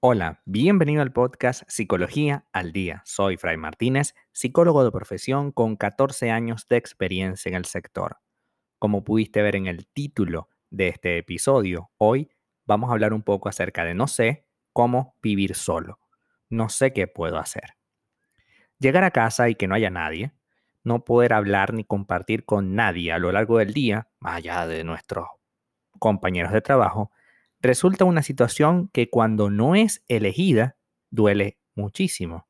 Hola, bienvenido al podcast Psicología al Día. Soy Fray Martínez, psicólogo de profesión con 14 años de experiencia en el sector. Como pudiste ver en el título de este episodio, hoy vamos a hablar un poco acerca de no sé cómo vivir solo. No sé qué puedo hacer. Llegar a casa y que no haya nadie, no poder hablar ni compartir con nadie a lo largo del día, más allá de nuestros compañeros de trabajo, resulta una situación que cuando no es elegida duele muchísimo.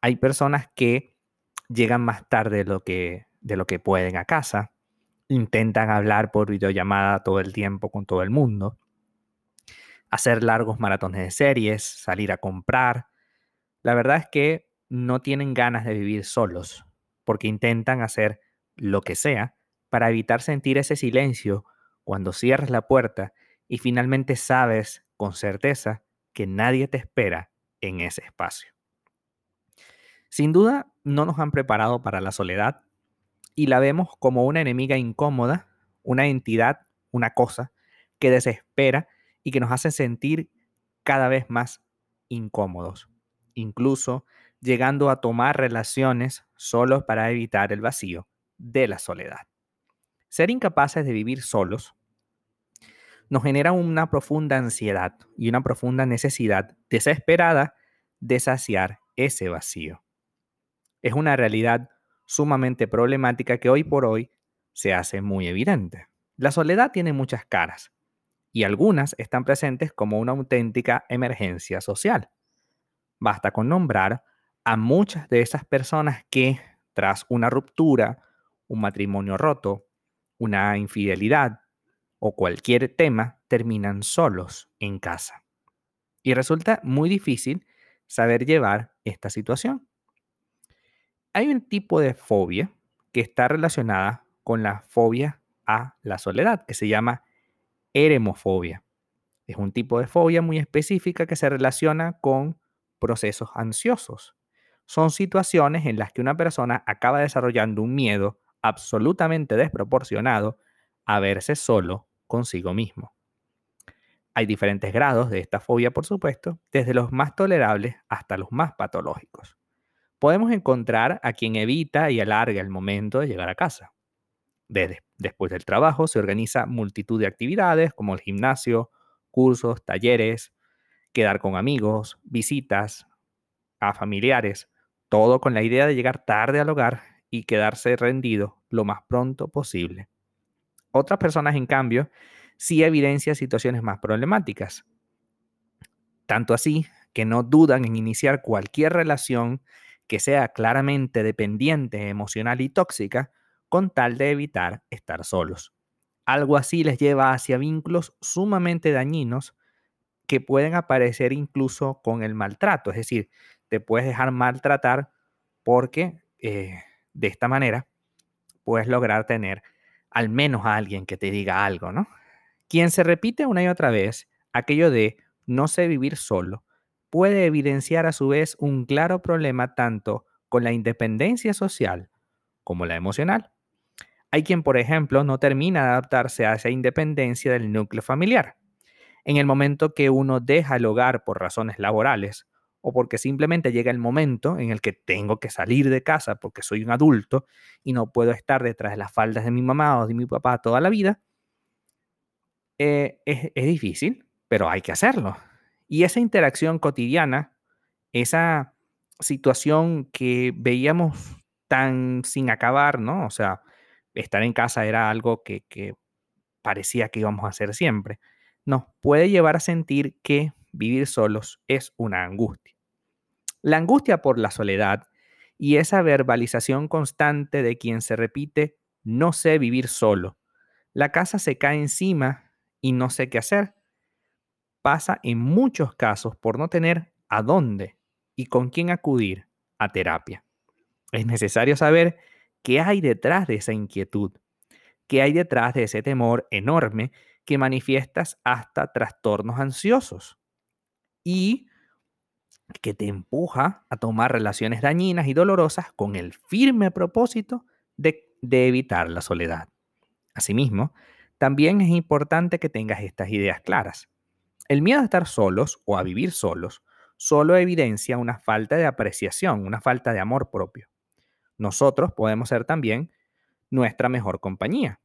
Hay personas que llegan más tarde de lo que, de lo que pueden a casa, intentan hablar por videollamada todo el tiempo con todo el mundo, hacer largos maratones de series, salir a comprar. La verdad es que no tienen ganas de vivir solos, porque intentan hacer lo que sea para evitar sentir ese silencio cuando cierras la puerta y finalmente sabes con certeza que nadie te espera en ese espacio. Sin duda, no nos han preparado para la soledad y la vemos como una enemiga incómoda, una entidad, una cosa que desespera y que nos hace sentir cada vez más incómodos, incluso llegando a tomar relaciones solo para evitar el vacío de la soledad. Ser incapaces de vivir solos nos genera una profunda ansiedad y una profunda necesidad desesperada de saciar ese vacío. Es una realidad sumamente problemática que hoy por hoy se hace muy evidente. La soledad tiene muchas caras y algunas están presentes como una auténtica emergencia social. Basta con nombrar a muchas de esas personas que, tras una ruptura, un matrimonio roto, una infidelidad, o cualquier tema terminan solos en casa. Y resulta muy difícil saber llevar esta situación. Hay un tipo de fobia que está relacionada con la fobia a la soledad, que se llama eremofobia. Es un tipo de fobia muy específica que se relaciona con procesos ansiosos. Son situaciones en las que una persona acaba desarrollando un miedo absolutamente desproporcionado a verse solo consigo mismo. Hay diferentes grados de esta fobia, por supuesto, desde los más tolerables hasta los más patológicos. Podemos encontrar a quien evita y alarga el momento de llegar a casa. Desde, después del trabajo se organiza multitud de actividades como el gimnasio, cursos, talleres, quedar con amigos, visitas a familiares, todo con la idea de llegar tarde al hogar y quedarse rendido lo más pronto posible. Otras personas, en cambio, sí evidencian situaciones más problemáticas. Tanto así que no dudan en iniciar cualquier relación que sea claramente dependiente emocional y tóxica con tal de evitar estar solos. Algo así les lleva hacia vínculos sumamente dañinos que pueden aparecer incluso con el maltrato, es decir, te puedes dejar maltratar porque eh, de esta manera puedes lograr tener al menos a alguien que te diga algo, ¿no? Quien se repite una y otra vez aquello de no sé vivir solo, puede evidenciar a su vez un claro problema tanto con la independencia social como la emocional. Hay quien, por ejemplo, no termina de adaptarse a esa independencia del núcleo familiar. En el momento que uno deja el hogar por razones laborales o porque simplemente llega el momento en el que tengo que salir de casa porque soy un adulto y no puedo estar detrás de las faldas de mi mamá o de mi papá toda la vida, eh, es, es difícil, pero hay que hacerlo. Y esa interacción cotidiana, esa situación que veíamos tan sin acabar, ¿no? O sea, estar en casa era algo que, que parecía que íbamos a hacer siempre. Nos puede llevar a sentir que vivir solos es una angustia. La angustia por la soledad y esa verbalización constante de quien se repite, no sé vivir solo. La casa se cae encima y no sé qué hacer. Pasa en muchos casos por no tener a dónde y con quién acudir a terapia. Es necesario saber qué hay detrás de esa inquietud, qué hay detrás de ese temor enorme que manifiestas hasta trastornos ansiosos y que te empuja a tomar relaciones dañinas y dolorosas con el firme propósito de, evitar la soledad. Asimismo, también es importante que tengas estas ideas claras. El miedo a estar solos o a vivir solos solo evidencia una falta de apreciación, una falta de amor propio. Nosotros podemos ser también nuestra mejor compañía.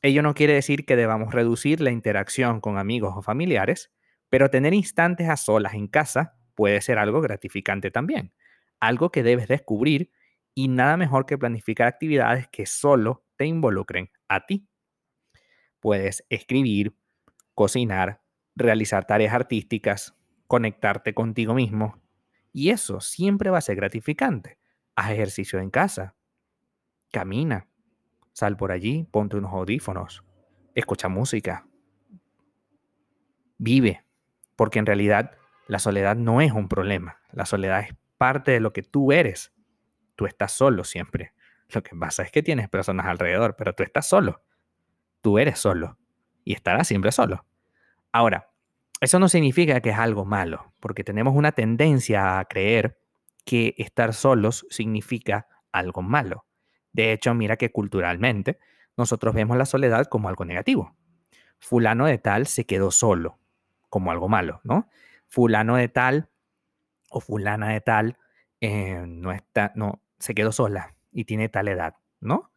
Ello no quiere decir que debamos reducir la interacción con amigos o familiares, pero tener instantes a solas en casa puede ser algo gratificante también, algo que debes descubrir y nada mejor que planificar actividades que solo te involucren a ti. Puedes escribir, cocinar, realizar tareas artísticas, conectarte contigo mismo y eso siempre va a ser gratificante. Haz ejercicio en casa, camina, Sal por allí, ponte unos audífonos, escucha música. Vive, porque en realidad la soledad no es un problema. La soledad es parte de lo que tú eres. Tú estás solo siempre. Lo que pasa es que tienes personas alrededor, pero tú estás solo. Tú eres solo y estarás siempre solo. Ahora, eso no significa que es algo malo, porque tenemos una tendencia a creer que estar solos significa algo malo. De hecho, mira que culturalmente nosotros vemos la soledad como algo negativo. Fulano de tal se quedó solo, como algo malo, ¿no? Fulano de tal o fulana de tal eh, no está, no, se quedó sola y tiene tal edad, ¿no?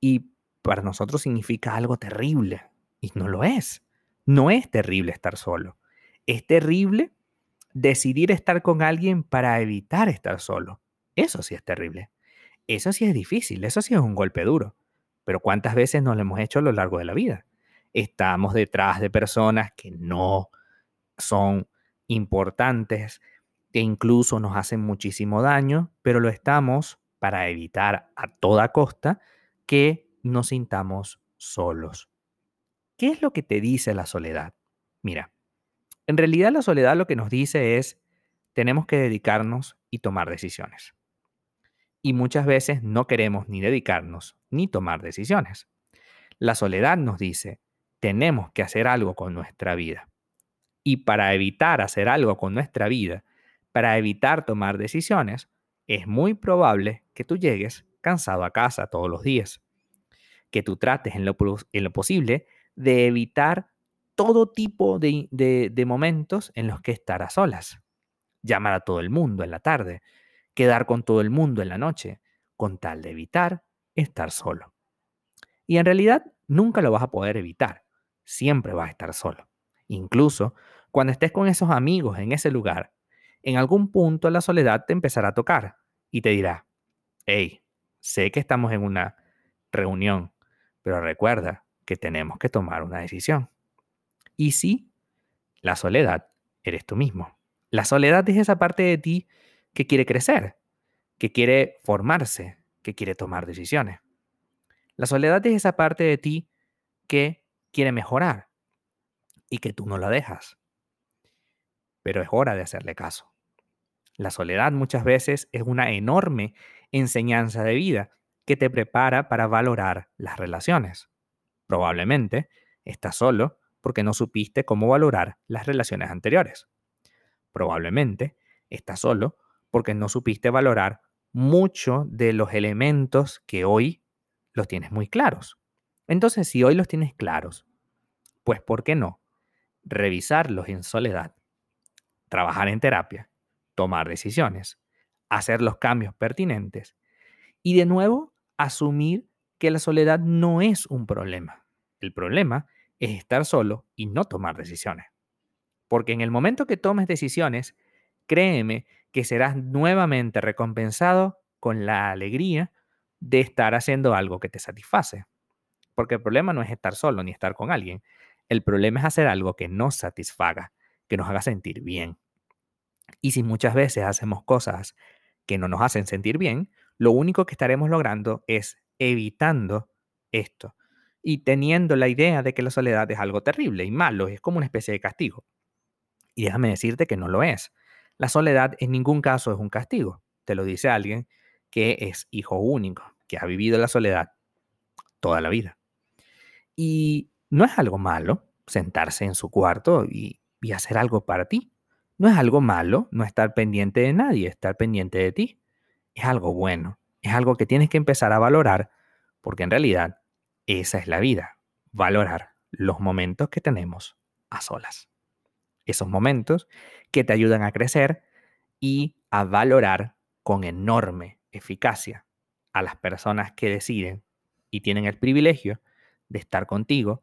Y para nosotros significa algo terrible y no lo es. No es terrible estar solo. Es terrible decidir estar con alguien para evitar estar solo. Eso sí es terrible. Eso sí es difícil, eso sí es un golpe duro. Pero ¿cuántas veces nos lo hemos hecho a lo largo de la vida? Estamos detrás de personas que no son importantes, que incluso nos hacen muchísimo daño, pero lo estamos para evitar a toda costa que nos sintamos solos. ¿Qué es lo que te dice la soledad? Mira, en realidad la soledad lo que nos dice es, tenemos que dedicarnos y tomar decisiones y muchas veces no queremos ni dedicarnos ni tomar decisiones. La soledad nos dice, tenemos que hacer algo con nuestra vida. Y para evitar hacer algo con nuestra vida, para evitar tomar decisiones, es muy probable que tú llegues cansado a casa todos los días. Que tú trates en lo, posible de evitar todo tipo de, de momentos en los que estar a solas. Llamar a todo el mundo en la tarde, quedar con todo el mundo en la noche, con tal de evitar estar solo. Y en realidad nunca lo vas a poder evitar, siempre vas a estar solo. Incluso cuando estés con esos amigos en ese lugar, en algún punto la soledad te empezará a tocar y te dirá, hey, sé que estamos en una reunión, pero recuerda que tenemos que tomar una decisión. Y sí, la soledad eres tú mismo. La soledad es esa parte de ti que quiere crecer, que quiere formarse, que quiere tomar decisiones. La soledad es esa parte de ti que quiere mejorar y que tú no la dejas. Pero es hora de hacerle caso. La soledad muchas veces es una enorme enseñanza de vida que te prepara para valorar las relaciones. Probablemente estás solo porque no supiste cómo valorar las relaciones anteriores. Probablemente estás solo porque no supiste valorar mucho de los elementos que hoy los tienes muy claros. Entonces, si hoy los tienes claros, pues ¿por qué no? Revisarlos en soledad, trabajar en terapia, tomar decisiones, hacer los cambios pertinentes y de nuevo asumir que la soledad no es un problema. El problema es estar solo y no tomar decisiones. Porque en el momento que tomes decisiones, créeme que serás nuevamente recompensado con la alegría de estar haciendo algo que te satisface. Porque el problema no es estar solo ni estar con alguien. El problema es hacer algo que nos satisfaga, que nos haga sentir bien. Y si muchas veces hacemos cosas que no nos hacen sentir bien, lo único que estaremos logrando es evitando esto y teniendo la idea de que la soledad es algo terrible y malo, es como una especie de castigo. Y déjame decirte que no lo es. La soledad en ningún caso es un castigo. Te lo dice alguien que es hijo único, que ha vivido la soledad toda la vida. Y no es algo malo sentarse en su cuarto y, hacer algo para ti. No es algo malo no estar pendiente de nadie, estar pendiente de ti. Es algo bueno, es algo que tienes que empezar a valorar porque en realidad esa es la vida, valorar los momentos que tenemos a solas. esos momentos que te ayudan a crecer y a valorar con enorme eficacia a las personas que deciden y tienen el privilegio de estar contigo